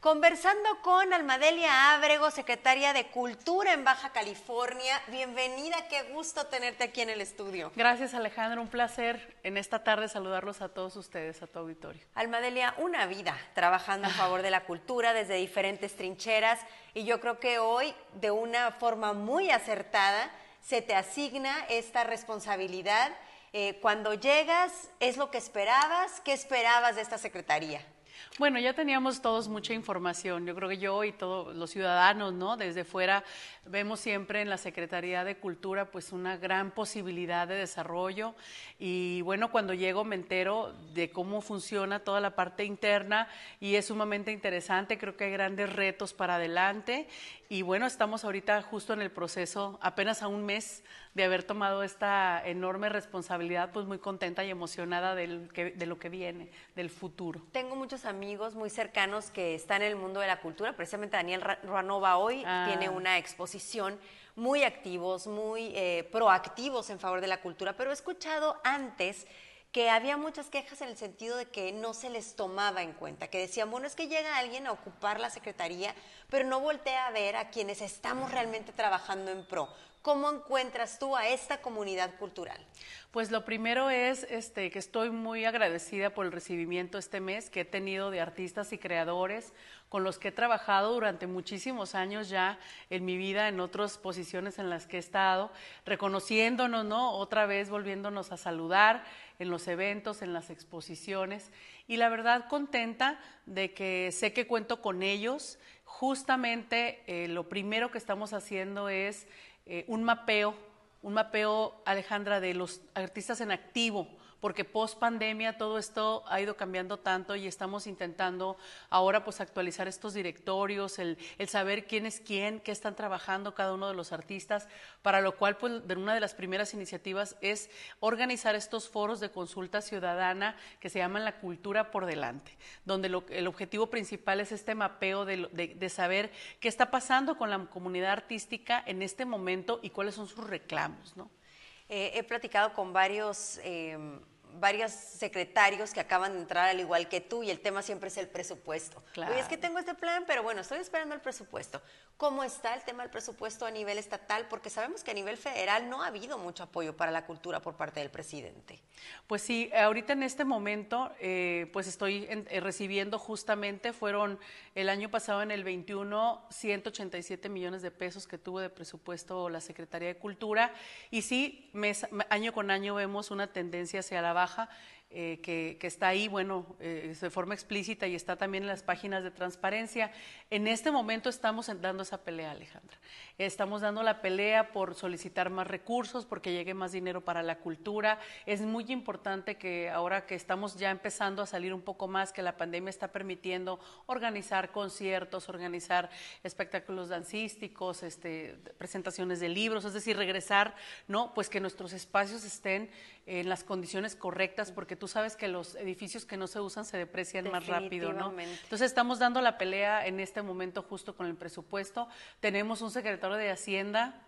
Conversando con Almadelia Ábrego, secretaria de Cultura en Baja California. Bienvenida, qué gusto tenerte aquí en el estudio. Gracias Alejandra, un placer en esta tarde saludarlos a todos ustedes, a tu auditorio. Almadelia, una vida trabajando en favor de la cultura desde diferentes trincheras y yo creo que hoy, de una forma muy acertada, se te asigna esta responsabilidad. Eh, cuando llegas, ¿es lo que esperabas? ¿Qué esperabas de esta secretaría? Bueno, ya teníamos todos mucha información. Yo creo que yo y todos los ciudadanos, ¿no? Desde fuera vemos siempre en la Secretaría de Cultura pues una gran posibilidad de desarrollo y bueno, cuando llego me entero de cómo funciona toda la parte interna y es sumamente interesante, creo que hay grandes retos para adelante y bueno, estamos ahorita justo en el proceso, apenas a un mes de haber tomado esta enorme responsabilidad, pues muy contenta y emocionada del de lo que viene, del futuro. Tengo muchos amigos muy cercanos que están en el mundo de la cultura, precisamente Daniel Ruanova hoy ah. tiene una exposición muy activos, muy eh, proactivos en favor de la cultura, pero he escuchado antes que había muchas quejas en el sentido de que no se les tomaba en cuenta, que decían, bueno, es que llega alguien a ocupar la secretaría, pero no voltea a ver a quienes estamos realmente trabajando en pro. ¿Cómo encuentras tú a esta comunidad cultural? Pues lo primero es este, que estoy muy agradecida por el recibimiento este mes que he tenido de artistas y creadores con los que he trabajado durante muchísimos años ya en mi vida, en otras posiciones en las que he estado, reconociéndonos, ¿no? Otra vez volviéndonos a saludar en los eventos, en las exposiciones. Y la verdad contenta de que sé que cuento con ellos. Justamente eh, lo primero que estamos haciendo es eh, un mapeo, un mapeo, Alejandra, de los artistas en activo porque post pandemia todo esto ha ido cambiando tanto y estamos intentando ahora pues actualizar estos directorios, el, saber quién es quién, qué están trabajando cada uno de los artistas, para lo cual pues de una de las primeras iniciativas es organizar estos foros de consulta ciudadana que se llaman la cultura por delante, donde el objetivo principal es este mapeo de, saber qué está pasando con la comunidad artística en este momento y cuáles son sus reclamos, ¿no? Eh, he platicado con varios em, varios secretarios que acaban de entrar al igual que tú y el tema siempre es el presupuesto. Claro. Oye, es que tengo este plan, pero bueno, estoy esperando el presupuesto. ¿Cómo está el tema del presupuesto a nivel estatal? Porque sabemos que a nivel federal no ha habido mucho apoyo para la cultura por parte del presidente. Pues sí, ahorita en este momento, eh, pues estoy eh, recibiendo justamente, fueron el año pasado en el 21, 187 millones de pesos que tuvo de presupuesto la Secretaría de Cultura. Y sí, mes, año con año vemos una tendencia hacia la baja. dagen Eh, que, está ahí, bueno, eh, de forma explícita y está también en las páginas de transparencia. En este momento estamos dando esa pelea, Alejandra. Estamos dando la pelea por solicitar más recursos, porque llegue más dinero para la cultura. Es muy importante que ahora que estamos ya empezando a salir un poco más, que la pandemia está permitiendo organizar conciertos, organizar espectáculos dancísticos, este, presentaciones de libros, es decir, regresar, ¿no? Pues que nuestros espacios estén en las condiciones correctas, porque tú sabes que los edificios que no se usan se deprecian más rápido, ¿no? Entonces estamos dando la pelea en este momento justo con el presupuesto. Tenemos un secretario de Hacienda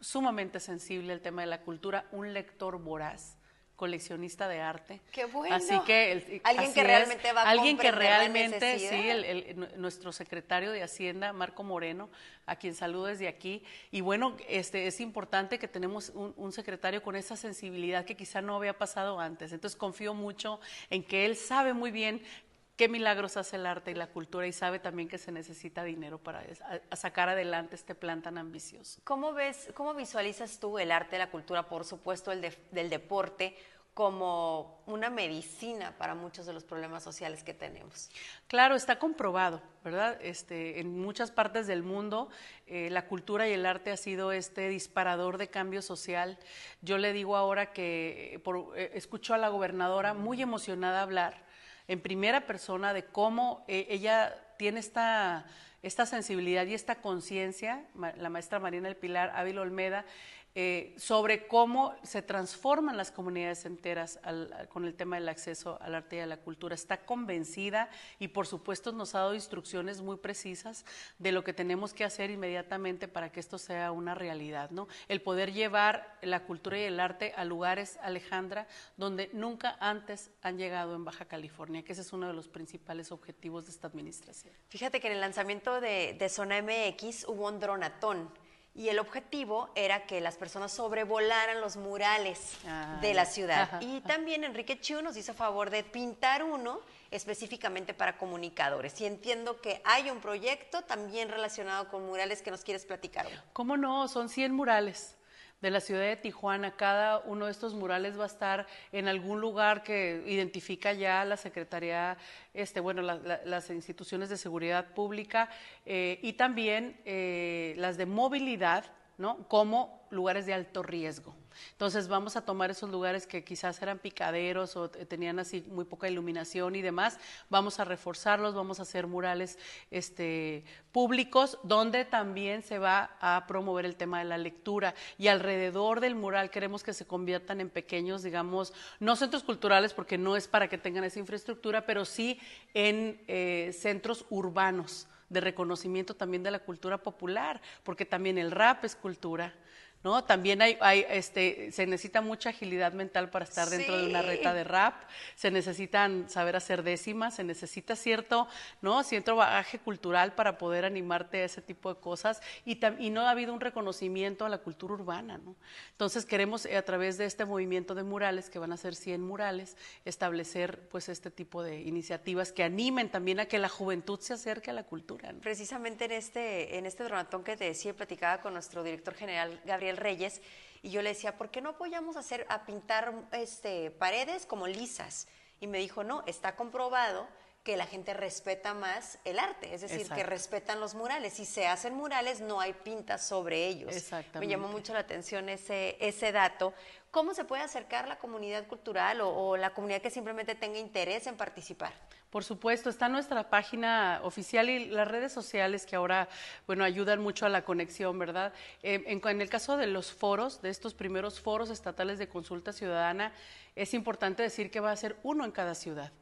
sumamente sensible al tema de la cultura, un lector voraz coleccionista de arte. Qué bueno. Así que alguien que realmente va a alguien que realmente sí, nuestro secretario de Hacienda Marco Moreno, a quien saludo desde aquí. Y bueno, este es importante que tenemos un, secretario con esa sensibilidad que quizá no había pasado antes. Entonces confío mucho en que él sabe muy bien qué milagros hace el arte y la cultura y sabe también que se necesita dinero para sacar adelante este plan tan ambicioso. ¿Cómo ves, cómo visualizas tú el arte, la cultura, por supuesto el del deporte? como una medicina para muchos de los problemas sociales que tenemos. Claro, está comprobado, ¿verdad? Este, en muchas partes del mundo eh, la cultura y el arte ha sido este disparador de cambio social. Yo le digo ahora que por, eh, escucho a la gobernadora muy emocionada hablar en primera persona de cómo eh, ella tiene esta, esta sensibilidad y esta conciencia, la maestra Marina del Pilar Ávila Olmeda, eh, sobre cómo se transforman las comunidades enteras con el tema del acceso al arte y a la cultura. Está convencida y por supuesto nos ha dado instrucciones muy precisas de lo que tenemos que hacer inmediatamente para que esto sea una realidad, ¿no? El poder llevar la cultura y el arte a lugares, Alejandra, donde nunca antes han llegado en Baja California, que ese es uno de los principales objetivos de esta administración. Fíjate que en el lanzamiento de, de Zona MX hubo un dronatón y el objetivo era que las personas sobrevolaran los murales Ah, de la ciudad. Ajá, y también Enrique Chu nos hizo favor de pintar uno específicamente para comunicadores. Y entiendo que hay un proyecto también relacionado con murales que nos quieres platicar. ¿Cómo no? Son 100 murales de la ciudad de Tijuana. Cada uno de estos murales va a estar en algún lugar que identifica ya la Secretaría, este, bueno, la- la- las instituciones de seguridad pública eh, y también eh, las de movilidad, ¿no? Como lugares de alto riesgo. Entonces vamos a tomar esos lugares que quizás eran picaderos o tenían así muy poca iluminación y demás, vamos a reforzarlos, vamos a hacer murales este, públicos donde también se va a promover el tema de la lectura y alrededor del mural queremos que se conviertan en pequeños, digamos, no centros culturales porque no es para que tengan esa infraestructura, pero sí en eh, centros urbanos de reconocimiento también de la cultura popular, porque también el rap es cultura. ¿No? También hay, hay, este, se necesita mucha agilidad mental para estar dentro de una reta de rap, se necesitan saber hacer décimas, se necesita cierto, ¿no? cierto bagaje cultural para poder animarte a ese tipo de cosas y, y no ha habido un reconocimiento a la cultura urbana. ¿no? Entonces queremos eh, a través de este movimiento de murales, que van a ser 100 murales, establecer pues este tipo de iniciativas que animen también a que la juventud se acerque a la cultura. ¿no? Precisamente en este, en este dronatón que te decía, platicaba con nuestro director general Gabriel Reyes, y yo le decía, ¿por qué no apoyamos a hacer, a pintar este, paredes como lisas? Y me dijo, no, está comprobado que la gente respeta más el arte, es decir, que respetan los murales. Si se hacen murales, no hay pintas sobre ellos. Me Exactamente. llamó mucho la atención ese, ese dato. ¿Cómo se puede acercar la comunidad cultural o, o la comunidad que simplemente tenga interés en participar? Por supuesto, está nuestra página oficial y las redes sociales que ahora, bueno, ayudan mucho a la conexión, ¿verdad? Eh, en, en el caso de los foros, de estos primeros foros estatales de consulta ciudadana, es importante decir que va a ser uno en cada ciudad.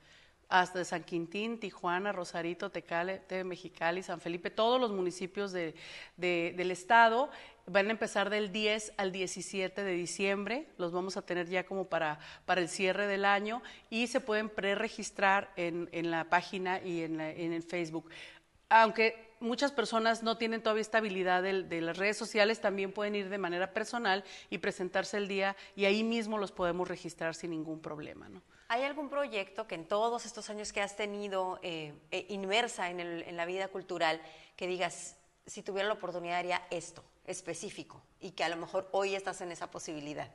Hasta de San Quintín, Tijuana, Rosarito, Tecale, Te- Mexicali, San Felipe, todos los municipios de- de- del estado van a empezar del 10 al 17 de diciembre, los vamos a tener ya como para, para el cierre del año y se pueden preregistrar en, en la página y en, en el Facebook. Aunque muchas personas no tienen todavía esta habilidad del- de, las redes sociales, también pueden ir de manera personal y presentarse el día y ahí mismo los podemos registrar sin ningún problema. ¿no? ¿Hay algún proyecto que en todos estos años que has tenido eh, eh, inmersa en, en la vida cultural, que digas, si tuviera la oportunidad haría esto específico y que a lo mejor hoy estás en esa posibilidad?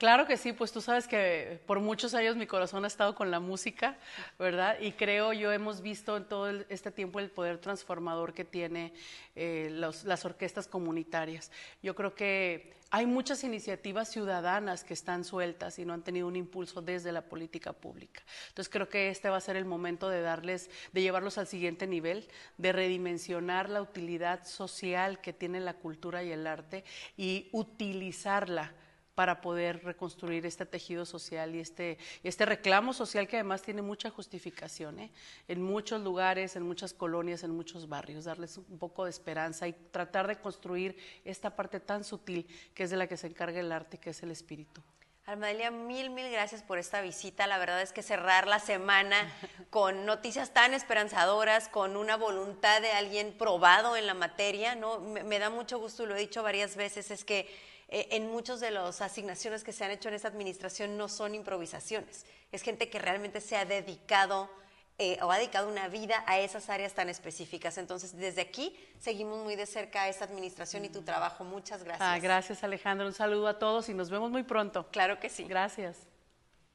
Claro que sí, pues tú sabes que por muchos años mi corazón ha estado con la música, ¿verdad? Y creo yo hemos visto en todo este tiempo el poder transformador que tiene eh, las orquestas comunitarias. Yo creo que hay muchas iniciativas ciudadanas que están sueltas y no han tenido un impulso desde la política pública. Entonces creo que este va a ser el momento de darles, de llevarlos al siguiente nivel, de redimensionar la utilidad social que tiene la cultura y el arte y utilizarla para poder reconstruir este tejido social y este, este reclamo social que además tiene mucha justificación ¿eh? en muchos lugares, en muchas colonias, en muchos barrios, darles un poco de esperanza y tratar de construir esta parte tan sutil que es de la que se encarga el arte, que es el espíritu. Almadelia, mil, mil gracias por esta visita. La verdad es que cerrar la semana con noticias tan esperanzadoras, con una voluntad de alguien probado en la materia, ¿no? Me, me da mucho gusto, lo he dicho varias veces, es que eh, en muchas de las asignaciones que se han hecho en esta administración no son improvisaciones. Es gente que realmente se ha dedicado eh, o ha dedicado una vida a esas áreas tan específicas. Entonces, desde aquí seguimos muy de cerca a esta administración y tu trabajo. Muchas gracias. Ah, gracias Alejandro, un saludo a todos y nos vemos muy pronto. Claro que sí. Gracias.